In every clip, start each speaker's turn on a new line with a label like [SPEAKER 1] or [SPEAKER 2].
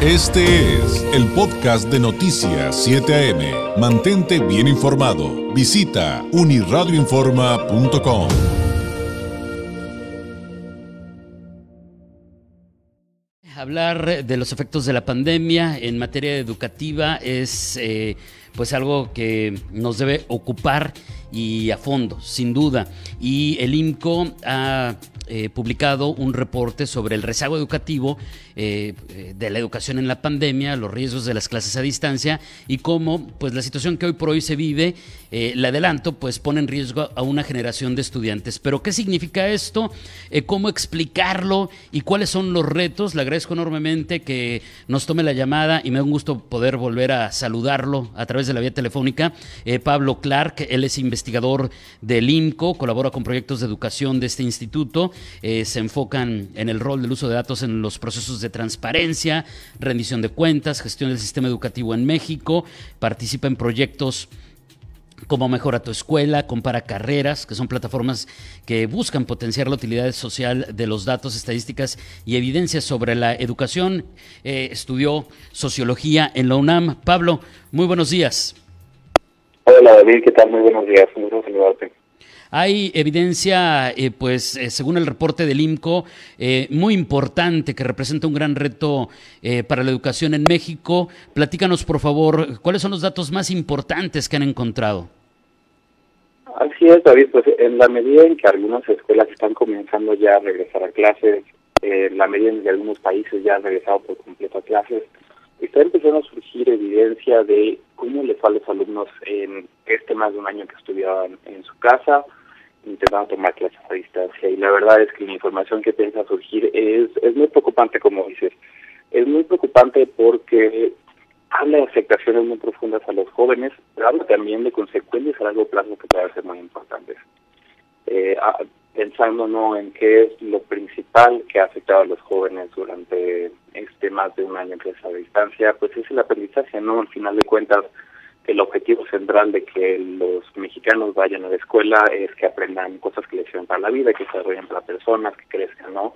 [SPEAKER 1] Este es el podcast de Noticias 7 AM. Mantente bien informado. Visita uniradioinforma.com.
[SPEAKER 2] Hablar de los efectos de la pandemia en materia educativa es eh, pues algo que nos debe ocupar y a fondo, sin duda. Y el IMCO ha eh, publicado un reporte sobre el rezago educativo eh, eh, de la educación en la pandemia, los riesgos de las clases a distancia y cómo pues la situación que hoy por hoy se vive, le adelanto, pues pone en riesgo a una generación de estudiantes. Pero ¿qué significa esto? ¿Cómo explicarlo? ¿Y cuáles son los retos? Le agradezco enormemente que nos tome la llamada y me da un gusto poder volver a saludarlo a través de la vía telefónica. Pablo Clark, él es investigador del IMCO, colabora con proyectos de educación de este instituto eh, se enfocan en el rol del uso de datos en los procesos de transparencia, rendición de cuentas, gestión del sistema educativo en México, participa en proyectos como Mejora tu Escuela, Compara Carreras, que son plataformas que buscan potenciar la utilidad social de los datos, estadísticas y evidencias sobre la educación. Eh, estudió sociología en la UNAM. Pablo, muy buenos días.
[SPEAKER 3] Hola David, ¿qué tal? Muy buenos días, un gusto saludarte.
[SPEAKER 2] Hay evidencia, eh, pues, eh, según el reporte del IMCO, eh, muy importante que representa un gran reto para la educación en México. Platícanos, por favor, cuáles son los datos más importantes que han encontrado.
[SPEAKER 3] Así es, David, pues en la medida en que algunas escuelas están comenzando ya a regresar a clases, en la medida en que algunos países ya han regresado por completo a clases, está empezando a surgir evidencia de cómo les fue a los alumnos en este más de un año que estudiaban en su casa, intentando tomar clases a distancia. Y la verdad es que la información que piensa surgir es, es muy preocupante, como dices. Es muy preocupante porque habla de afectaciones muy profundas a los jóvenes, pero habla también de consecuencias a largo plazo que pueden ser muy importantes. Eh, pensando ¿no? en qué es lo principal que ha afectado a los jóvenes durante este más de un año que es a distancia, pues es el aprendizaje, ¿no? Al final de cuentas, el objetivo central de que los mexicanos vayan a la escuela es que aprendan cosas que les sirven para la vida, que se desarrollen para personas, que crezcan, ¿no?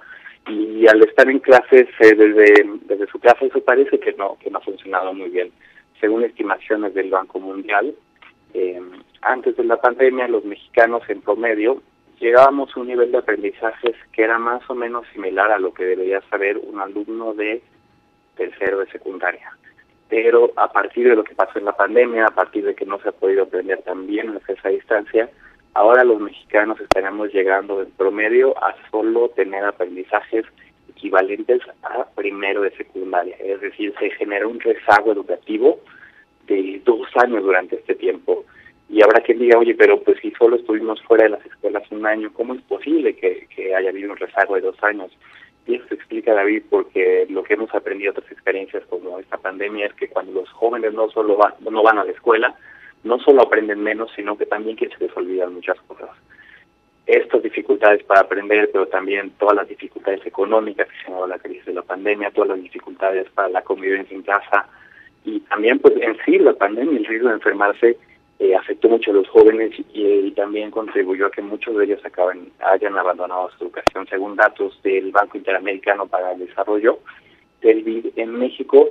[SPEAKER 3] Y al estar en clases eh, desde, desde su casa eso parece que no, que no ha funcionado muy bien. Según estimaciones del Banco Mundial, eh, antes de la pandemia los mexicanos en promedio llegábamos a un nivel de aprendizajes que era más o menos similar a lo que debería saber un alumno de tercero de secundaria pero a partir de lo que pasó en la pandemia, a partir de que no se ha podido aprender tan bien en esa distancia, ahora los mexicanos estaremos llegando en promedio a solo tener aprendizajes equivalentes a primero de secundaria, es decir, se genera un rezago educativo de dos años durante este tiempo. Y habrá quien diga, oye, pero pues si solo estuvimos fuera de las escuelas un año, ¿cómo es posible que haya habido un rezago de dos años? Y eso se explica, David, porque lo que hemos aprendido otras experiencias como esta pandemia es que cuando los jóvenes no solo van, no van a la escuela, no solo aprenden menos, sino que también que se les olvidan muchas cosas. Estas dificultades para aprender, pero también todas las dificultades económicas que generó la crisis de la pandemia, todas las dificultades para la convivencia en casa y también pues en sí la pandemia, el riesgo de enfermarse eh, afectó mucho a los jóvenes y, también contribuyó a que muchos de ellos acaben, hayan abandonado su educación. Según datos del Banco Interamericano para el Desarrollo, en México,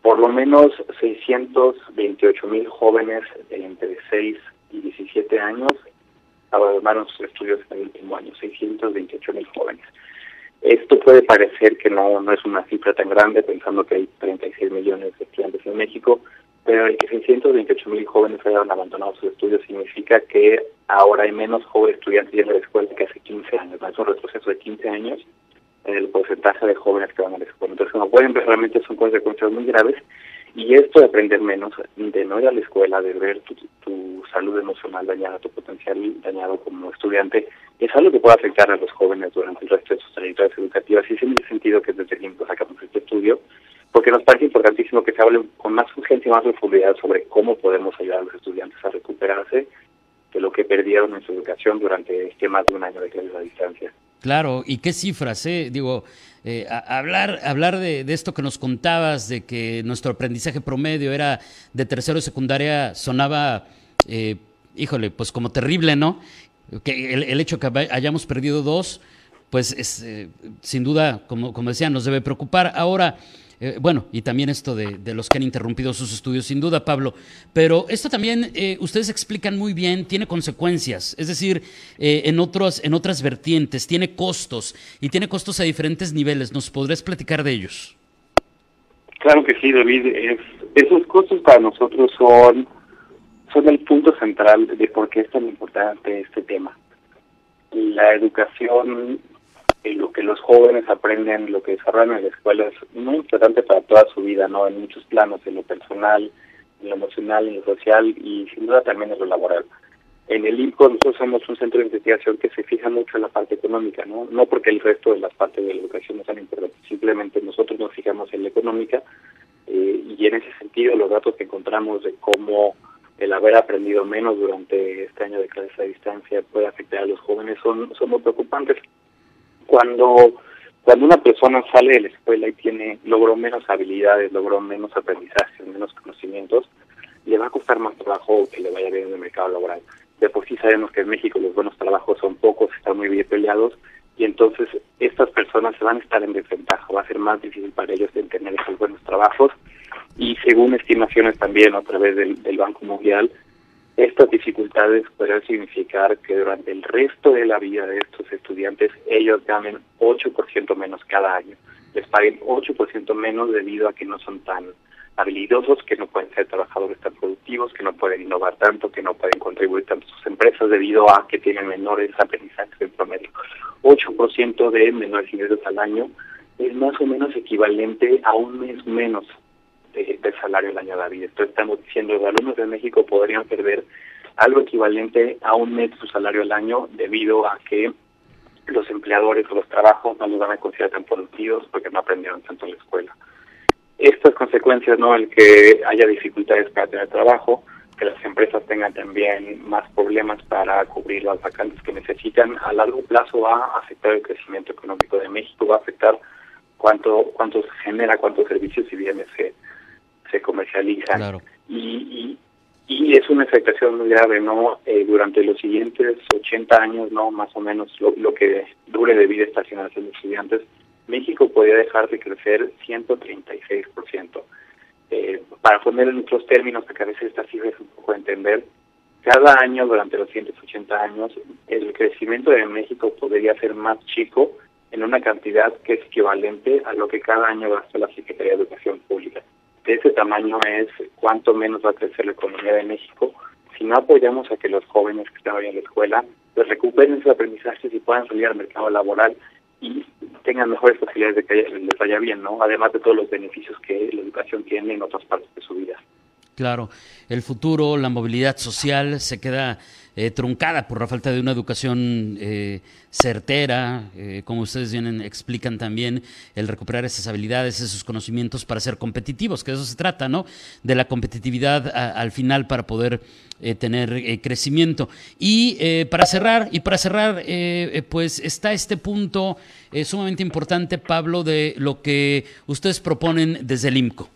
[SPEAKER 3] por lo menos 628 mil jóvenes entre 6 y 17 años abandonaron sus estudios en el último año, 628 mil jóvenes. Esto puede parecer que no, no es una cifra tan grande, pensando que hay 36 millones de estudiantes en México, pero el que 628 mil jóvenes hayan abandonado sus estudios significa que ahora hay menos jóvenes estudiantes yendo a la escuela que hace 15 años. Es un retroceso de 15 años en el porcentaje de jóvenes que van a la escuela. Entonces, como pueden ver, realmente son consecuencias muy graves. Y esto de aprender menos, de no ir a la escuela, de ver tu, salud emocional dañada, tu potencial dañado como estudiante, es algo que puede afectar a los jóvenes durante el resto de sus trayectorias educativas. Y es en ese sentido que desde tiempo sacamos este estudio porque nos parece importantísimo que se hable con más urgencia y más profundidad sobre cómo podemos ayudar a los estudiantes a recuperarse de lo que perdieron en su educación durante este más de un año de clases a distancia.
[SPEAKER 2] Claro, y qué cifras, ¿eh? Digo, eh, hablar, hablar de, esto que nos contabas, de que nuestro aprendizaje promedio era de tercero y secundaria, sonaba, eh, híjole, pues como terrible, ¿no? Que el, el hecho que hayamos perdido dos, pues es, eh, sin duda, como, como decía, nos debe preocupar. Ahora, eh, bueno, y también esto de, los que han interrumpido sus estudios, sin duda, Pablo. Pero esto también, eh, ustedes explican muy bien, tiene consecuencias, es decir, eh, en, otros, en otras vertientes, tiene costos y tiene costos a diferentes niveles. ¿Nos podrías platicar de ellos?
[SPEAKER 3] Claro que sí, David. esos costos para nosotros son, son el punto central de por qué es tan importante este tema. La educación lo que los jóvenes aprenden, lo que desarrollan en la escuela es muy importante para toda su vida, ¿no? En muchos planos, en lo personal, en lo emocional, en lo social y sin duda también en lo laboral. En el INCO nosotros somos un centro de investigación que se fija mucho en la parte económica, ¿no? No porque el resto de las partes de la educación no sean importantes, simplemente nosotros nos fijamos en la económica eh, y en ese sentido los datos que encontramos de cómo el haber aprendido menos durante este año de clases a distancia puede afectar a los jóvenes son, son muy preocupantes cuando cuando una persona sale de la escuela y tiene logró menos habilidades, logró menos aprendizaje, menos conocimientos, le va a costar más trabajo que le vaya bien en el mercado laboral. De por sí sabemos que en México los buenos trabajos son pocos, están muy bien peleados, y entonces estas personas se van a estar en desventaja, va a ser más difícil para ellos tener esos buenos trabajos, y según estimaciones también a través del, del Banco Mundial, estas dificultades podrían significar que durante el resto de la vida de estos estudiantes ellos ganen 8% menos cada año, les paguen 8% menos debido a que no son tan habilidosos, que no pueden ser trabajadores tan productivos, que no pueden innovar tanto, que no pueden contribuir tanto a sus empresas debido a que tienen menores aprendizajes en promedio. 8% de menores ingresos al año es más o menos equivalente a un mes menos del salario del año de vida. Entonces estamos diciendo, los alumnos de México podrían perder algo equivalente a un mes de su salario al año debido a que los empleadores o los trabajos no los van a considerar tan productivos porque no aprendieron tanto en la escuela. Estas consecuencias, ¿no? El que haya dificultades para tener trabajo, que las empresas tengan también más problemas para cubrir las vacantes que necesitan, a largo plazo va a afectar el crecimiento económico de México, va a afectar cuánto cuánto se genera, cuántos servicios y bienes se, se comercializan. Y, y, es una afectación muy grave, ¿no? Eh, durante los siguientes 80 años, ¿no? Más o menos lo, que dure de vida esta generación de estudiantes, México podría dejar de crecer 136%. Eh, para poner en otros términos, que a veces esta cifra es un poco de entender, cada año durante los siguientes 80 años, el crecimiento de México podría ser más chico en una cantidad que es equivalente a lo que cada año gasta la Secretaría de Educación Pública de ese tamaño es cuánto menos va a crecer la economía de México si no apoyamos a que los jóvenes que están hoy en la escuela pues recuperen sus aprendizajes y puedan salir al mercado laboral y tengan mejores posibilidades de que les vaya bien, ¿no? Además de todos los beneficios que la educación tiene en otras partes de su vida.
[SPEAKER 2] Claro, el futuro, la movilidad social se queda eh, truncada por la falta de una educación eh, certera, eh, como ustedes bien explican también, el recuperar esas habilidades, esos conocimientos para ser competitivos, que de eso se trata, ¿no? De la competitividad al final para poder tener crecimiento. Y para cerrar, y para cerrar, pues está este punto sumamente importante, Pablo, de lo que ustedes proponen desde el IMCO.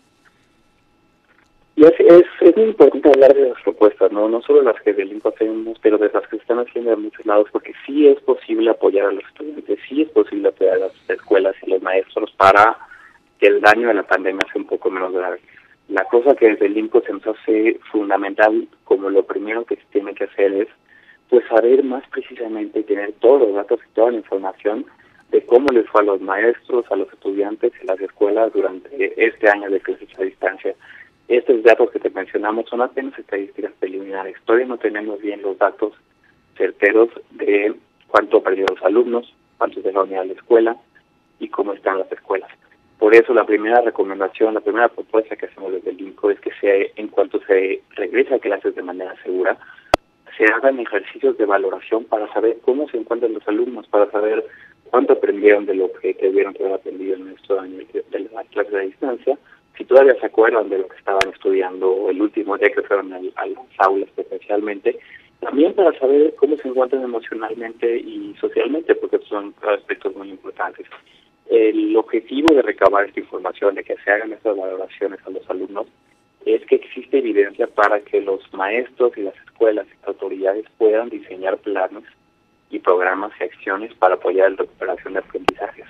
[SPEAKER 3] Y es, es, muy importante hablar de las propuestas, ¿no? No solo las que del INCO hacemos, pero de las que se están haciendo en muchos lados, porque sí es posible apoyar a los estudiantes, sí es posible apoyar a las escuelas y los maestros para que el daño de la pandemia sea un poco menos grave. La cosa que desde el INCO se nos hace fundamental, como lo primero que se tiene que hacer es, pues saber más precisamente, tener todos los datos y toda la información de cómo les fue a los maestros, a los estudiantes y las escuelas durante este año de clases a distancia estos datos que te mencionamos son apenas estadísticas preliminares. Todavía no tenemos bien los datos certeros de cuánto perdieron los alumnos, cuántos dejaron ir a la escuela y cómo están las escuelas. Por eso la primera recomendación, la primera propuesta que hacemos desde el INCO es que se, en cuanto se regrese a clases de manera segura, se hagan ejercicios de valoración para saber cómo se encuentran los alumnos, para saber cuánto aprendieron de lo que que haber aprendido en nuestro año de la clase de distancia, si todavía se acuerdan de lo que estaban estudiando el último día que fueron a, las aulas especialmente, también para saber cómo se encuentran emocionalmente y socialmente, porque son aspectos muy importantes. El objetivo de recabar esta información, de que se hagan estas valoraciones a los alumnos, es que existe evidencia para que los maestros y las escuelas y las autoridades puedan diseñar planes y programas y acciones para apoyar la recuperación de aprendizajes.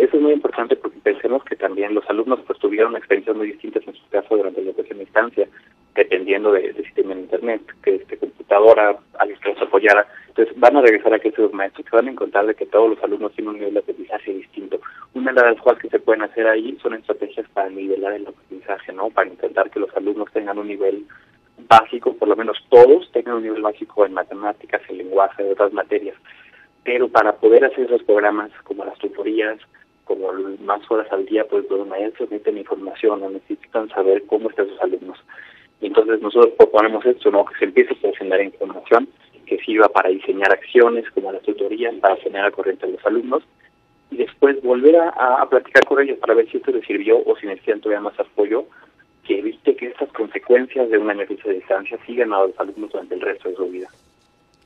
[SPEAKER 3] Eso es muy importante porque pensemos que también los alumnos pues tuvieron experiencias muy distintas en su caso durante la educación a distancia, dependiendo del de sistema de internet, que este computadora, alguien que los apoyara. Entonces van a regresar a que los maestros se van a encontrar de que todos los alumnos tienen un nivel de aprendizaje distinto. Una de las cosas que se pueden hacer ahí son estrategias para nivelar el aprendizaje, ¿no? Para intentar que los alumnos tengan un nivel básico, por lo menos todos tengan un nivel básico en matemáticas, en lenguaje, en otras materias. Pero para poder hacer esos programas como las tutorías, como más horas al día, pues los maestros necesitan información, necesitan saber cómo están sus alumnos. Entonces nosotros proponemos esto, ¿no? que se empiece a generar información que sirva para diseñar acciones como las tutorías, para generar corriente a los alumnos, y después volver a, a, platicar con ellos para ver si esto les sirvió o si necesitan todavía más apoyo, que evite que estas consecuencias de una emergencia de distancia sigan a los alumnos durante el resto de su vida.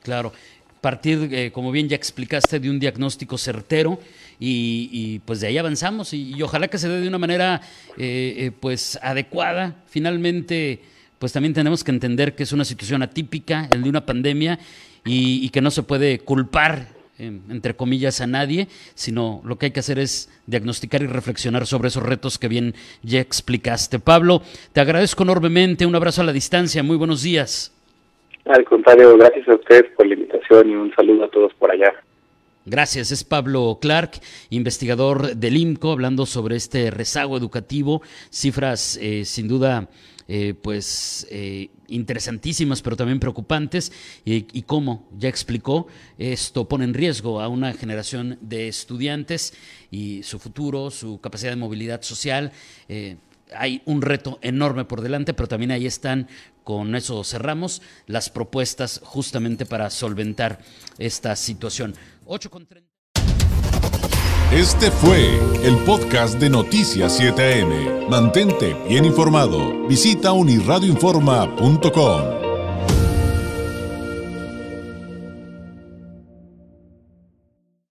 [SPEAKER 2] Claro, partir, eh, como bien ya explicaste, de un diagnóstico certero y, pues de ahí avanzamos y, ojalá que se dé de una manera eh, eh, pues adecuada. Finalmente, pues también tenemos que entender que es una situación atípica, el de una pandemia y, y que no se puede culpar entre comillas, a nadie, sino lo que hay que hacer es diagnosticar y reflexionar sobre esos retos que bien ya explicaste. Pablo, te agradezco enormemente, un abrazo a la distancia, muy buenos días.
[SPEAKER 3] Al contrario, gracias a ustedes por la invitación y un saludo a todos por allá.
[SPEAKER 2] Gracias, es Pablo Clark, investigador del IMCO, hablando sobre este rezago educativo, cifras eh, sin duda eh, pues eh, interesantísimas, pero también preocupantes, y, y cómo ya explicó, esto pone en riesgo a una generación de estudiantes y su futuro, su capacidad de movilidad social. Eh, hay un reto enorme por delante, pero también ahí están, con eso cerramos, las propuestas justamente para solventar esta situación. 8 con 30.
[SPEAKER 1] Este fue el podcast de Noticias 7am. Mantente bien informado. Visita unirradioinforma.com.